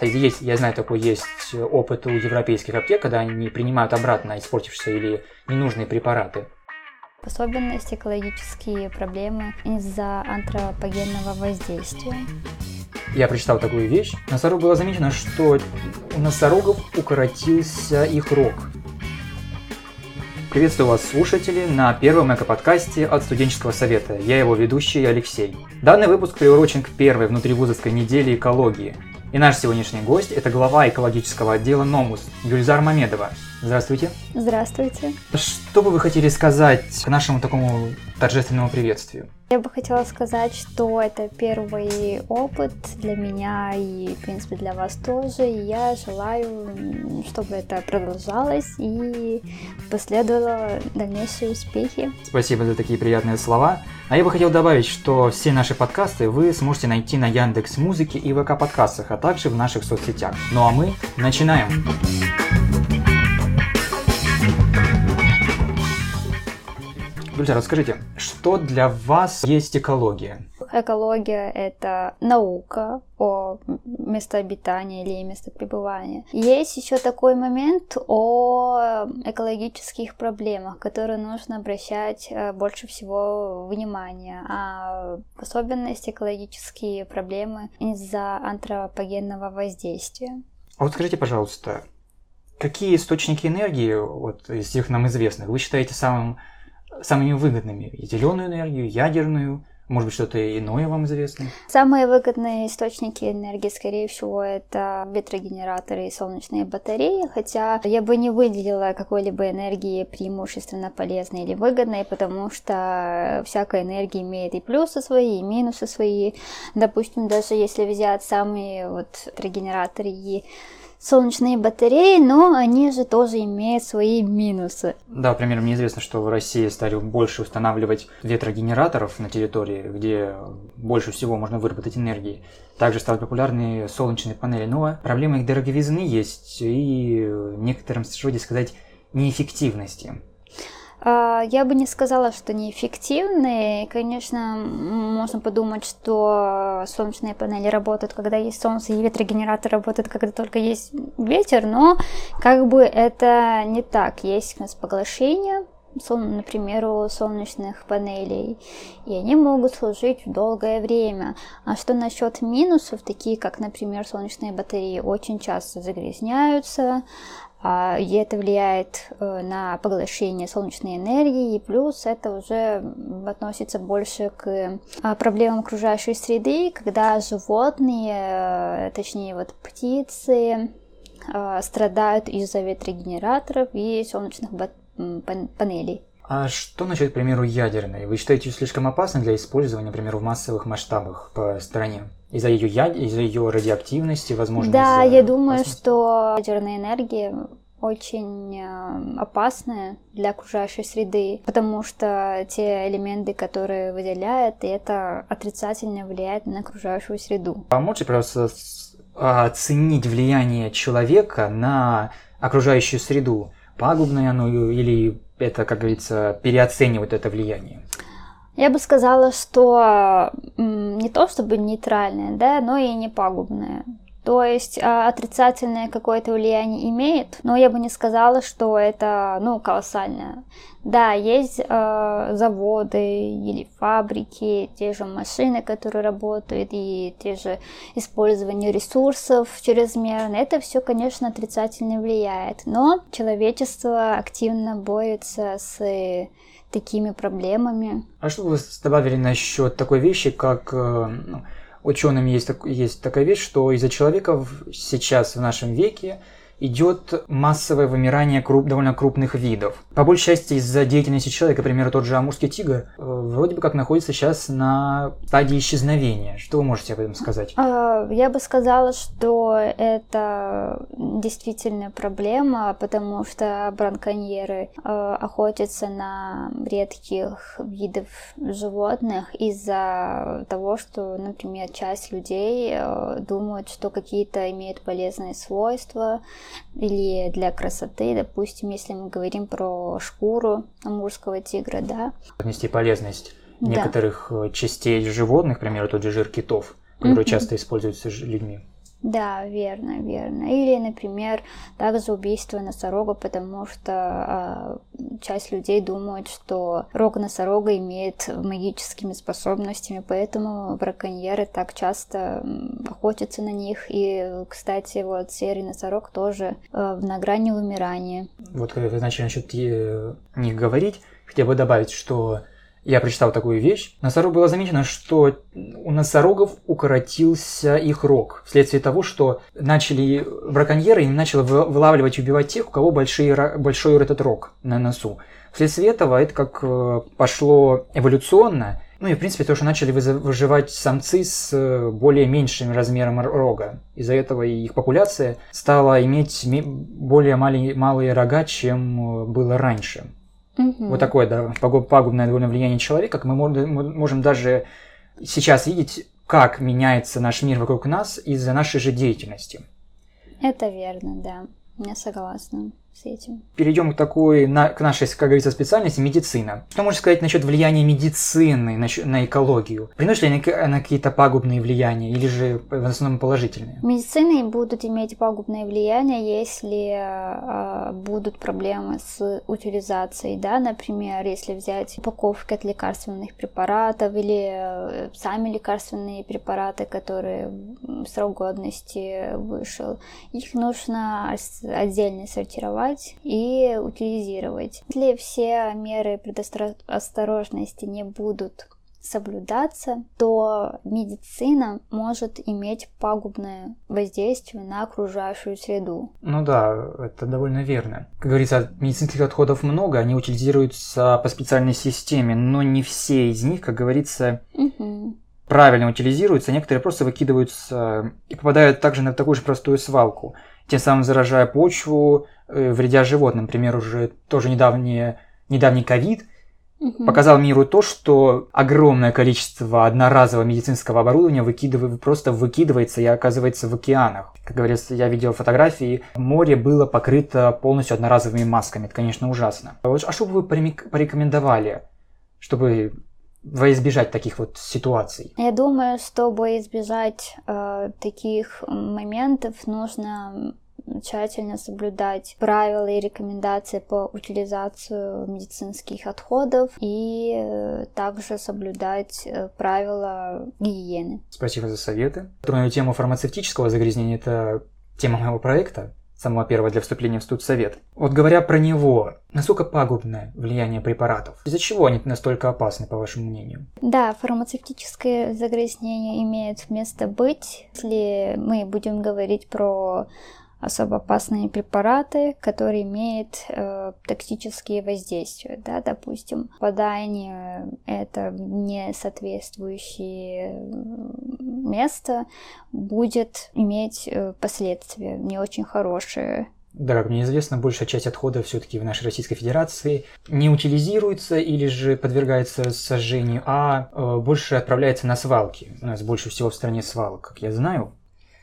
Есть, я знаю, такой есть опыт у европейских аптек, когда они принимают обратно испортившиеся или ненужные препараты. Особенность экологические проблемы из-за антропогенного воздействия. Я прочитал такую вещь. Носорог было замечено, что у носорогов укоротился их рог. Приветствую вас, слушатели, на первом эко-подкасте от студенческого совета. Я его ведущий Алексей. Данный выпуск приурочен к первой внутривузовской неделе экологии – и наш сегодняшний гость – это глава экологического отдела НОМУС Гюльзар Мамедова. Здравствуйте. Здравствуйте. Что бы вы хотели сказать к нашему такому торжественному приветствию? Я бы хотела сказать, что это первый опыт для меня и, в принципе, для вас тоже. И я желаю, чтобы это продолжалось и последовало дальнейшие успехи. Спасибо за такие приятные слова. А я бы хотел добавить, что все наши подкасты вы сможете найти на Яндекс Музыке и ВК подкастах, а также в наших соцсетях. Ну а мы начинаем. Друзья, расскажите, что для вас есть экология? Экология — это наука о местообитании или местопребывании. Есть еще такой момент о экологических проблемах, которые нужно обращать э, больше всего внимания. А в особенности экологические проблемы из-за антропогенного воздействия. А вот скажите, пожалуйста, какие источники энергии, вот из всех нам известных, вы считаете самым самыми выгодными? Зеленую энергию, ядерную, может быть, что-то иное вам известно? Самые выгодные источники энергии, скорее всего, это ветрогенераторы и солнечные батареи, хотя я бы не выделила какой-либо энергии преимущественно полезной или выгодной, потому что всякая энергия имеет и плюсы свои, и минусы свои. Допустим, даже если взять самые вот ветрогенераторы и солнечные батареи, но они же тоже имеют свои минусы. Да, примерно мне известно, что в России стали больше устанавливать ветрогенераторов на территории, где больше всего можно выработать энергии. Также стали популярны солнечные панели, но проблема их дороговизны есть и в некотором роде сказать неэффективности. А, я бы не сказала, что неэффективные. Конечно, можно подумать, что солнечные панели работают, когда есть солнце, и ветрогенератор работает, когда только есть ветер, но как бы это не так. Есть у нас поглощение, например, у солнечных панелей, и они могут служить долгое время. А что насчет минусов, такие как, например, солнечные батареи, очень часто загрязняются, и это влияет э, на поглощение солнечной энергии, и плюс это уже относится больше к а, проблемам окружающей среды, когда животные, э, точнее вот птицы, а, страдают из-за ветрогенераторов и солнечных панелей. А что насчет, к примеру, ядерной? Вы считаете ее слишком опасной для использования, например, в массовых масштабах по стране? Из-за ее, яд... из-за ее радиоактивности, возможно? Да, я думаю, опасности? что ядерная энергия очень э, опасная для окружающей среды, потому что те элементы, которые выделяют, это отрицательно влияет на окружающую среду. А можете просто оценить влияние человека на окружающую среду? Пагубное оно или это, как говорится, переоценивает это влияние? Я бы сказала, что не то чтобы нейтральное, да, но и не пагубное. То есть а, отрицательное какое-то влияние имеет, но я бы не сказала, что это, ну, колоссальное. Да, есть э, заводы или фабрики, те же машины, которые работают, и те же использование ресурсов чрезмерно. Это все, конечно, отрицательно влияет. Но человечество активно борется с такими проблемами. А что вы добавили насчет такой вещи, как э, ну, учеными есть, есть такая вещь, что из-за человека сейчас в нашем веке идет массовое вымирание круп, довольно крупных видов. По большей части из-за деятельности человека, например, тот же амурский тигр, э, вроде бы как находится сейчас на стадии исчезновения. Что вы можете об этом сказать? А, я бы сказала, что это действительно проблема, потому что браконьеры э, охотятся на редких видов животных из-за того, что, например, часть людей э, думают, что какие-то имеют полезные свойства, или для красоты, допустим, если мы говорим про шкуру амурского тигра, да. Отнести полезность да. некоторых э, частей животных, к примеру, тот же жир китов, который mm-hmm. часто используется людьми. Да, верно, верно. Или, например, также убийство носорога, потому что э, часть людей думает, что рог носорога имеет магическими способностями, поэтому браконьеры так часто охотятся на них. И, кстати, вот серый носорог тоже э, на грани вымирания. Вот когда вы начали насчет них говорить, хотя бы добавить, что я прочитал такую вещь. Носорог было замечено, что у носорогов укоротился их рог вследствие того, что начали браконьеры им начали вылавливать и убивать тех, у кого большие, большой этот рог на носу. Вследствие этого это как э, пошло эволюционно, ну и в принципе то, что начали выживать самцы с э, более меньшим размером рога. Из-за этого их популяция стала иметь более малые рога, чем э, было раньше. Угу. Вот такое, да, пагубное довольно влияние человека, как мы можем даже сейчас видеть, как меняется наш мир вокруг нас из-за нашей же деятельности. Это верно, да. Я согласна с этим. Перейдем к такой, на, к нашей, как говорится, специальности медицина. Что можешь сказать насчет влияния медицины на, на экологию? Приносит ли она, она какие-то пагубные влияния или же в основном положительные? Медицины будут иметь пагубное влияние, если э, будут проблемы с утилизацией, да, например, если взять упаковки от лекарственных препаратов или э, сами лекарственные препараты, которые срок годности вышел, их нужно отдельно сортировать сортировать и утилизировать. Если все меры предосторожности не будут соблюдаться, то медицина может иметь пагубное воздействие на окружающую среду. Ну да, это довольно верно. Как говорится, медицинских отходов много, они утилизируются по специальной системе, но не все из них, как говорится, угу. правильно утилизируются, некоторые просто выкидываются и попадают также на такую же простую свалку, тем самым заражая почву, вредя животным. Например, уже тоже недавний, недавний ковид угу. показал миру то, что огромное количество одноразового медицинского оборудования выкидывает, просто выкидывается и оказывается в океанах. Как говорится, я видел фотографии, море было покрыто полностью одноразовыми масками. Это, конечно, ужасно. А что бы вы порекомендовали, чтобы во избежать таких вот ситуаций? Я думаю, чтобы избежать э, таких моментов, нужно тщательно соблюдать правила и рекомендации по утилизации медицинских отходов и э, также соблюдать э, правила гигиены. Спасибо за советы. Тронную тему фармацевтического загрязнения – это тема моего проекта самого первого для вступления в студсовет. Вот говоря про него, насколько пагубное влияние препаратов? Из-за чего они настолько опасны, по вашему мнению? Да, фармацевтическое загрязнение имеет место быть. Если мы будем говорить про особо опасные препараты, которые имеют э, токсические воздействия. Да, допустим, попадание это не соответствующее место будет иметь э, последствия не очень хорошие. Да, как мне известно, большая часть отходов все-таки в нашей Российской Федерации не утилизируется или же подвергается сожжению, а э, больше отправляется на свалки. У нас больше всего в стране свалок, как я знаю.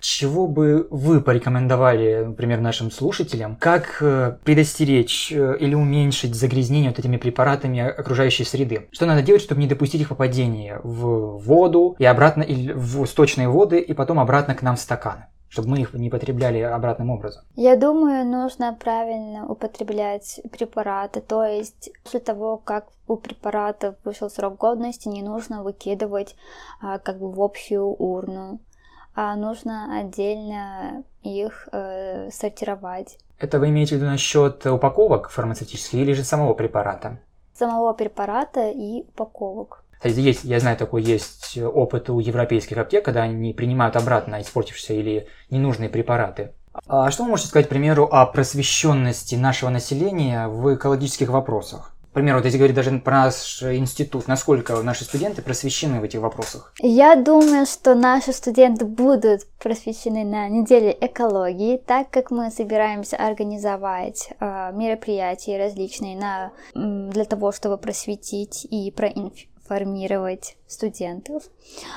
Чего бы вы порекомендовали, например, нашим слушателям, как э, предостеречь э, или уменьшить загрязнение вот этими препаратами окружающей среды? Что надо делать, чтобы не допустить их попадения в воду и обратно, или в сточные воды и потом обратно к нам в стакан? чтобы мы их не потребляли обратным образом? Я думаю, нужно правильно употреблять препараты. То есть после того, как у препаратов вышел срок годности, не нужно выкидывать а, как бы в общую урну нужно отдельно их э, сортировать. Это вы имеете в виду насчет упаковок фармацевтических или же самого препарата? Самого препарата и упаковок. Есть, я знаю, такой есть опыт у европейских аптек, когда они принимают обратно испортившиеся или ненужные препараты. А что вы можете сказать, к примеру, о просвещенности нашего населения в экологических вопросах? К примеру, вот если говорить даже про наш институт, насколько наши студенты просвещены в этих вопросах? Я думаю, что наши студенты будут просвещены на неделе экологии, так как мы собираемся организовать э, мероприятия различные на, для того, чтобы просветить и проинформировать студентов.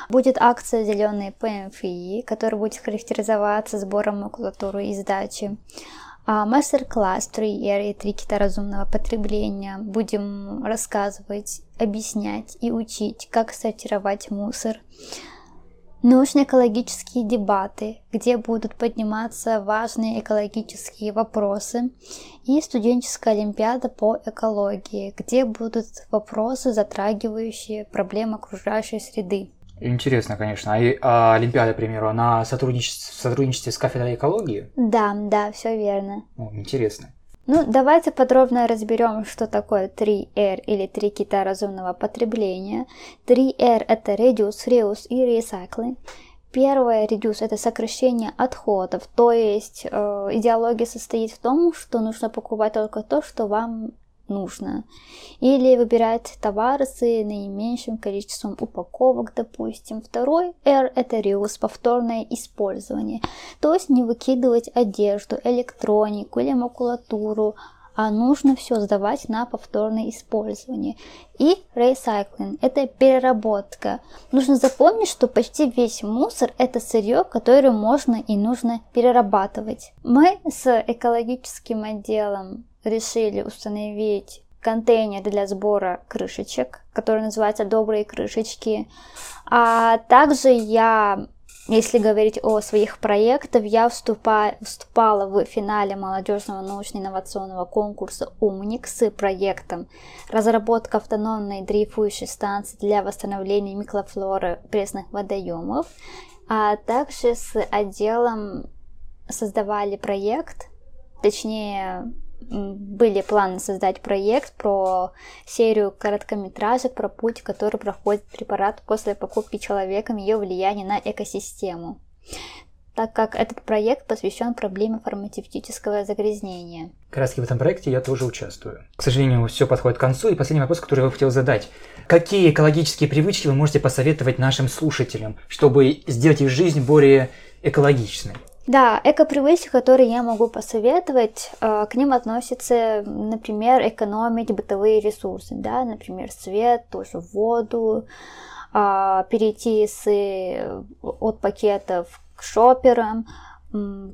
Будет акция «Зеленые ПМФИ», которая будет характеризоваться сбором макулатуры и сдачи. А, мастер-класс 3R и трикета разумного потребления. Будем рассказывать, объяснять и учить, как сортировать мусор. научно-экологические дебаты, где будут подниматься важные экологические вопросы, и студенческая олимпиада по экологии, где будут вопросы, затрагивающие проблемы окружающей среды. Интересно, конечно. А, а Олимпиада, к примеру, она сотрудничает, в сотрудничестве с кафедрой экологии? Да, да, все верно. О, интересно. Ну, давайте подробно разберем, что такое 3R или три кита разумного потребления. 3R это Reduce, Reuse и Recycling. Первое, reduce, это сокращение отходов, то есть э, идеология состоит в том, что нужно покупать только то, что вам нужно. Или выбирать товары с наименьшим количеством упаковок, допустим. Второй R – это reuse, повторное использование. То есть не выкидывать одежду, электронику или макулатуру, а нужно все сдавать на повторное использование. И recycling – это переработка. Нужно запомнить, что почти весь мусор – это сырье, которое можно и нужно перерабатывать. Мы с экологическим отделом решили установить контейнер для сбора крышечек, который называется «Добрые крышечки». А также я, если говорить о своих проектах, я вступа, вступала в финале молодежного научно-инновационного конкурса «Умник» с проектом «Разработка автономной дрейфующей станции для восстановления микрофлоры пресных водоемов», а также с отделом создавали проект, точнее были планы создать проект про серию короткометражек про путь, который проходит препарат после покупки человеком, ее влияние на экосистему так как этот проект посвящен проблеме фармацевтического загрязнения. Как раз в этом проекте я тоже участвую. К сожалению, все подходит к концу, и последний вопрос, который я хотел задать. Какие экологические привычки вы можете посоветовать нашим слушателям, чтобы сделать их жизнь более экологичной? Да, эко-привычки, которые я могу посоветовать, э, к ним относятся, например, экономить бытовые ресурсы, да, например, свет, тоже воду, а, перейти с, от пакетов к шоперам,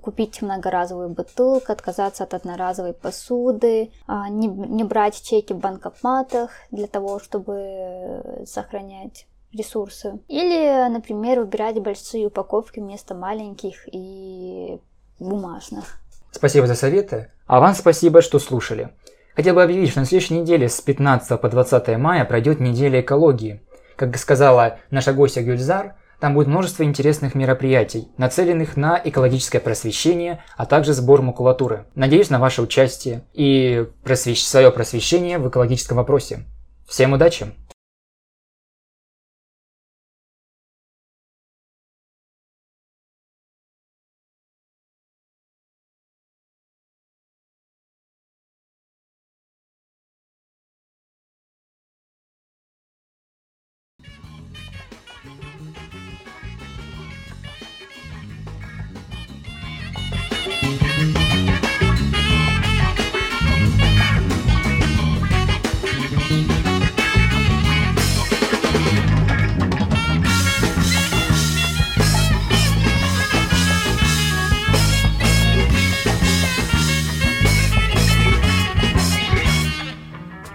купить многоразовую бутылку, отказаться от одноразовой посуды, а, не, не брать чеки в банкоматах для того, чтобы сохранять ресурсы. Или, например, выбирать большие упаковки вместо маленьких и бумажных. Спасибо за советы. А вам спасибо, что слушали. Хотел бы объявить, что на следующей неделе с 15 по 20 мая пройдет неделя экологии. Как сказала наша гостья Гюльзар, там будет множество интересных мероприятий, нацеленных на экологическое просвещение, а также сбор макулатуры. Надеюсь на ваше участие и просвещ... свое просвещение в экологическом вопросе. Всем удачи!